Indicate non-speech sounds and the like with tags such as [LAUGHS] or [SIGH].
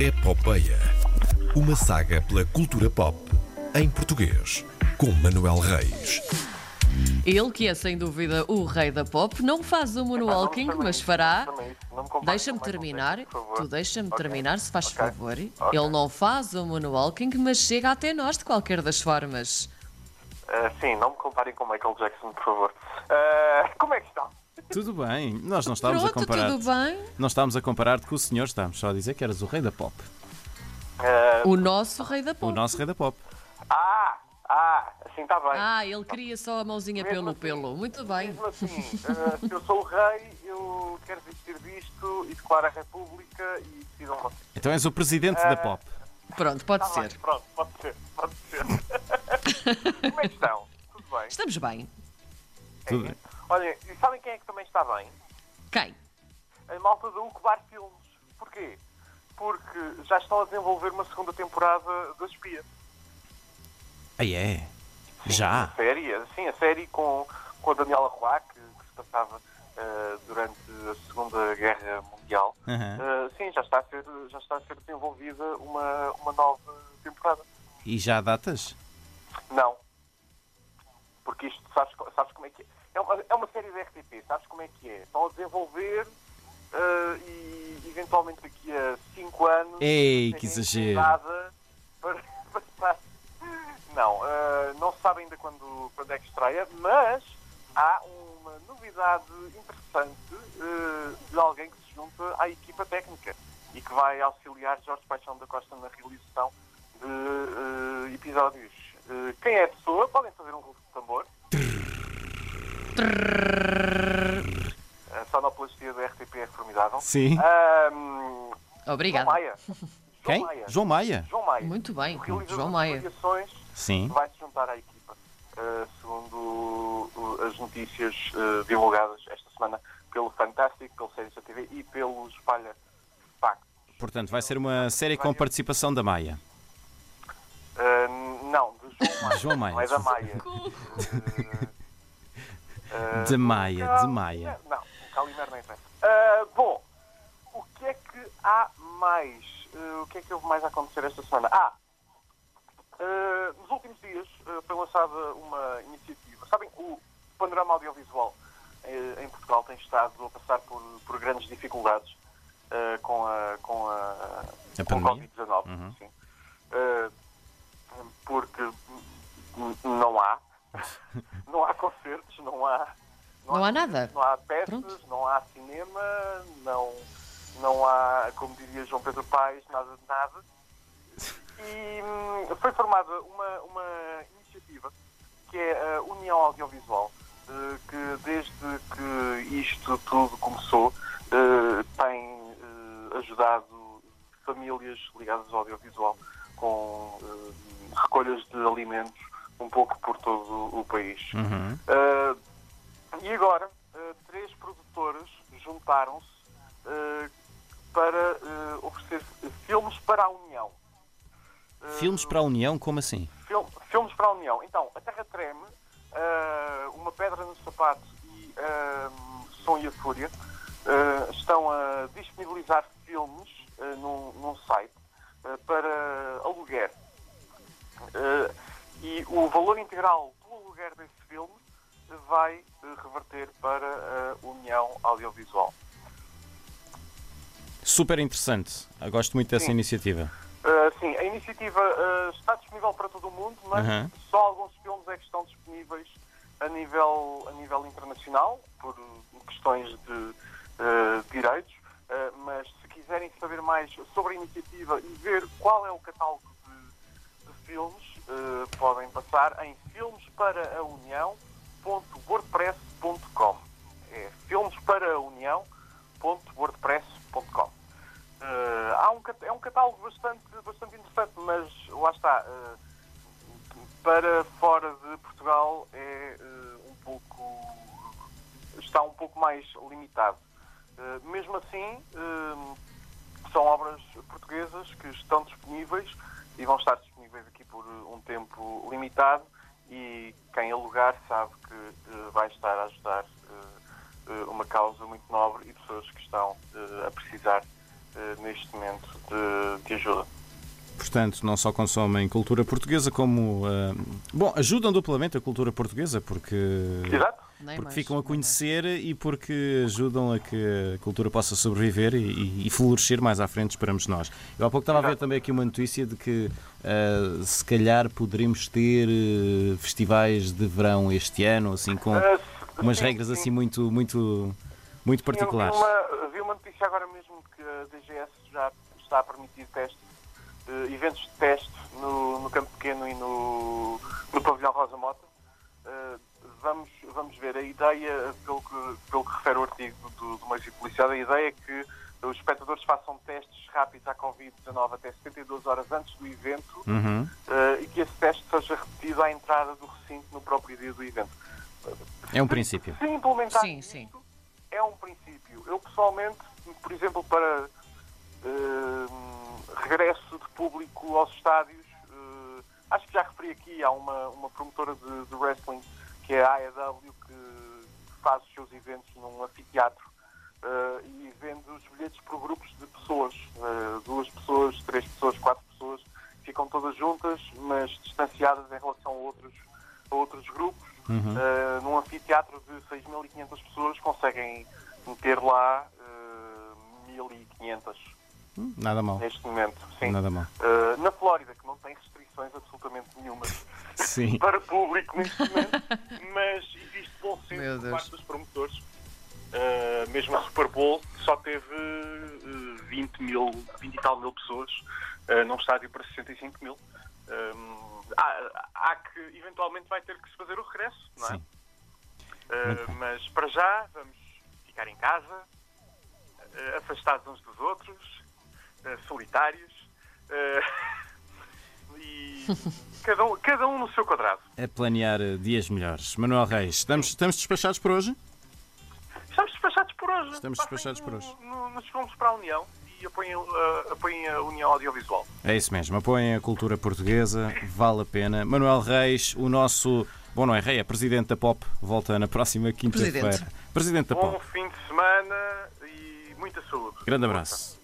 Epopeia. Uma saga pela cultura pop em português, com Manuel Reis. Ele, que é sem dúvida o rei da pop, não faz o moonwalking, mas fará. Deixa-me Michael terminar. Tu deixa-me Ok. terminar, se faz Ok. favor. Ok. Ele não faz o moonwalking, mas chega até nós de qualquer das formas. Ah, sim, não me comparem com Michael Jackson, por favor. Ah, como é que estão? Tudo bem, nós não estávamos a Pronto, comparar. tudo bem. Não estávamos a comparar-te com o senhor, estávamos só a dizer que eras o rei da pop. Ah, O nosso rei da O pop. nosso rei da pop. ah, ah, assim está bem. Ah, ele queria só a mãozinha Mesmo pelo assim. pelo. Muito bem. Mesmo assim, ah, se eu sou o rei, eu quero vestir disto e declaro a República e decidam vocês. Então és o presidente da pop. Pronto, pode Tá bem, ser. pronto, pode ser, pode ser. [LAUGHS] como é que estão? Tudo bem? Estamos bem. Tudo bem. Olhem, e sabem quem é que também está bem? Quem? a malta da Ucobar Filmes. Porquê? Porque já estão a desenvolver uma segunda temporada da Espia. Ah, é? Já? A série, sim, a série com, com a Daniela Roy, que, que se passava eh, durante a Segunda Guerra Mundial. Aham. Eh, sim, já está, a ser, já está a ser desenvolvida uma, uma nova temporada. E já há datas? É uma, é uma série da RTP, sabes como é que é? Estão a desenvolver eh, e eventualmente daqui a 5 anos. Ei, que exagero. Para, [LAUGHS] para. Não, eh, não se sabe ainda quando, quando é que estreia, mas há uma novidade interessante eh, de alguém que se junta à equipa técnica e que vai auxiliar Jorge Paixão da Costa na realização de episódios. Quem é a pessoa? Podem fazer um rufo de tambor. A sonoplastia da RTP é formidável. Sim. Ahm, João Obrigada. Maia. João Quem? Maia. João Maia. João Maia. Muito bem. João Maia. Sim. vai se juntar à equipa, uh, segundo uh, as notícias uh, divulgadas esta semana pelo Fantástico, pelo Séries da TV e pelo Espalha Factos. Portanto, vai ser uma série com participação da Maia. Uh, não, de João [LAUGHS] Maia. João Maia. Não é da Maia. Uh, uh, De Maia, Cal- de Maia. Não, o Calimero não interessa. Uh, bom, o que é que há mais? Uh, o que é que houve mais a acontecer esta semana? Ah, uh, nos últimos dias foi lançada uma iniciativa. Sabem, o panorama audiovisual em Portugal tem estado a passar por, por grandes dificuldades com a, com a, A com o pandemia? Covid-19. Uhum. sim. Porque não há. [LAUGHS] não há concertos, não há. Não há nada. Não há peças, Pronto. não há cinema, não, não há, como diria João Pedro Paes, nada de nada. E hum, foi formada uma, uma iniciativa que é a União Audiovisual, eh, que desde que isto tudo começou eh, tem eh, ajudado famílias ligadas ao audiovisual com recolhas de alimentos um pouco por todo o país. Uhum. Uh, e agora, uh, três produtoras juntaram-se uh, para oferecer filmes para a União. Filmes para a União, como assim? fil- filmes para a União. Então, A Terra Treme, Uma Pedra no Sapato e Som e a Fúria estão a disponibilizar filmes num, num site para aluguer. E o valor integral do aluguer desse filme vai uh, reverter para a União Audiovisual. Super interessante. Eu gosto muito dessa Sim. iniciativa. Uh, sim, a iniciativa uh, está disponível para todo o mundo, mas Aham. só alguns filmes é que estão disponíveis a nível, a nível internacional, por questões de uh, direitos. Mas se quiserem saber mais sobre a iniciativa e ver qual é o catálogo de, de filmes, uh, podem passar em filmesparaunião.wordpress.com. É filmesparaunião.wordpress.com. Uh, há um, é um catálogo bastante, bastante interessante, mas lá está. uh, para fora de Portugal é uh, um pouco. está um pouco mais limitado. Mesmo assim, são obras portuguesas que estão disponíveis e vão estar disponíveis aqui por uh, um tempo limitado e quem alugar sabe que uh, vai estar a ajudar uh, uma causa muito nobre e pessoas que estão a precisar eh, neste momento de, de ajuda. Portanto, não só consomem cultura portuguesa, como. bom, ajudam duplamente a cultura portuguesa, porque. Exato? Nem Porque mais, ficam a nem mais. conhecer e porque ajudam a que a cultura possa sobreviver e, e florescer mais à frente, esperamos nós. Eu há pouco estava a ver também aqui uma notícia de que ah, se calhar poderíamos ter eh, festivais de verão este ano, assim, com se- umas sim, regras sim. assim muito, muito, muito particulares. Eu vi uma, vi uma notícia agora mesmo que a DGS já está a permitir teste, eh, eventos de teste no, no Campo Pequeno e no, no Pavilhão Rosa Mota. Eh, vamos, vamos ver. A ideia, pelo que, pelo que refere o artigo do, do Meio Policial, a ideia é que os espectadores façam testes rápidos à Covid-19 até 72 horas antes do evento Uhum. eh, e que esse teste seja repetido à entrada do recinto no próprio dia do evento. É um princípio. Se implementar Sim, isto, sim. é um princípio. Eu pessoalmente, por exemplo, para eh, regresso de público aos estádios, eh, acho que já referi aqui, há uma, uma promotora de, de wrestling que é a AEW que faz os seus eventos num anfiteatro eh, e vende os bilhetes por grupos de pessoas, eh, duas pessoas, três pessoas, quatro pessoas, ficam todas juntas, mas distanciadas em relação a outros, a outros grupos. Uhum. Uh, num anfiteatro de 6.500 pessoas conseguem meter lá uh, 1.500 Hum, Nada mal. neste momento. Sim. Nada mal. Uh, na Flórida, que não tem restrições absolutamente nenhumas [LAUGHS] para público neste momento, só teve uh, 20 mil, 20 e tal mil pessoas uh, num estádio para 65 mil. Um, há, há que, eventualmente, vai ter que se fazer o regresso, não é? Uh, mas para já vamos ficar em casa, uh, afastados uns dos outros, solitários [LAUGHS] e [LAUGHS] cada um, cada um no seu quadrado. A planear eh, dias melhores. Manuel Reis, estamos, estamos despachados por hoje? Estamos despachados por hoje. no- nos filmes para a União e apoiem, uh, apoiem a União Audiovisual. É isso mesmo, apoiem a cultura portuguesa, vale a pena. Manuel Reis, o nosso. Bom, não é rei, é presidente da POP, volta na próxima quinta-feira. Presidente. Presidente da Bom POP. fim de semana e muita saúde. Grande abraço.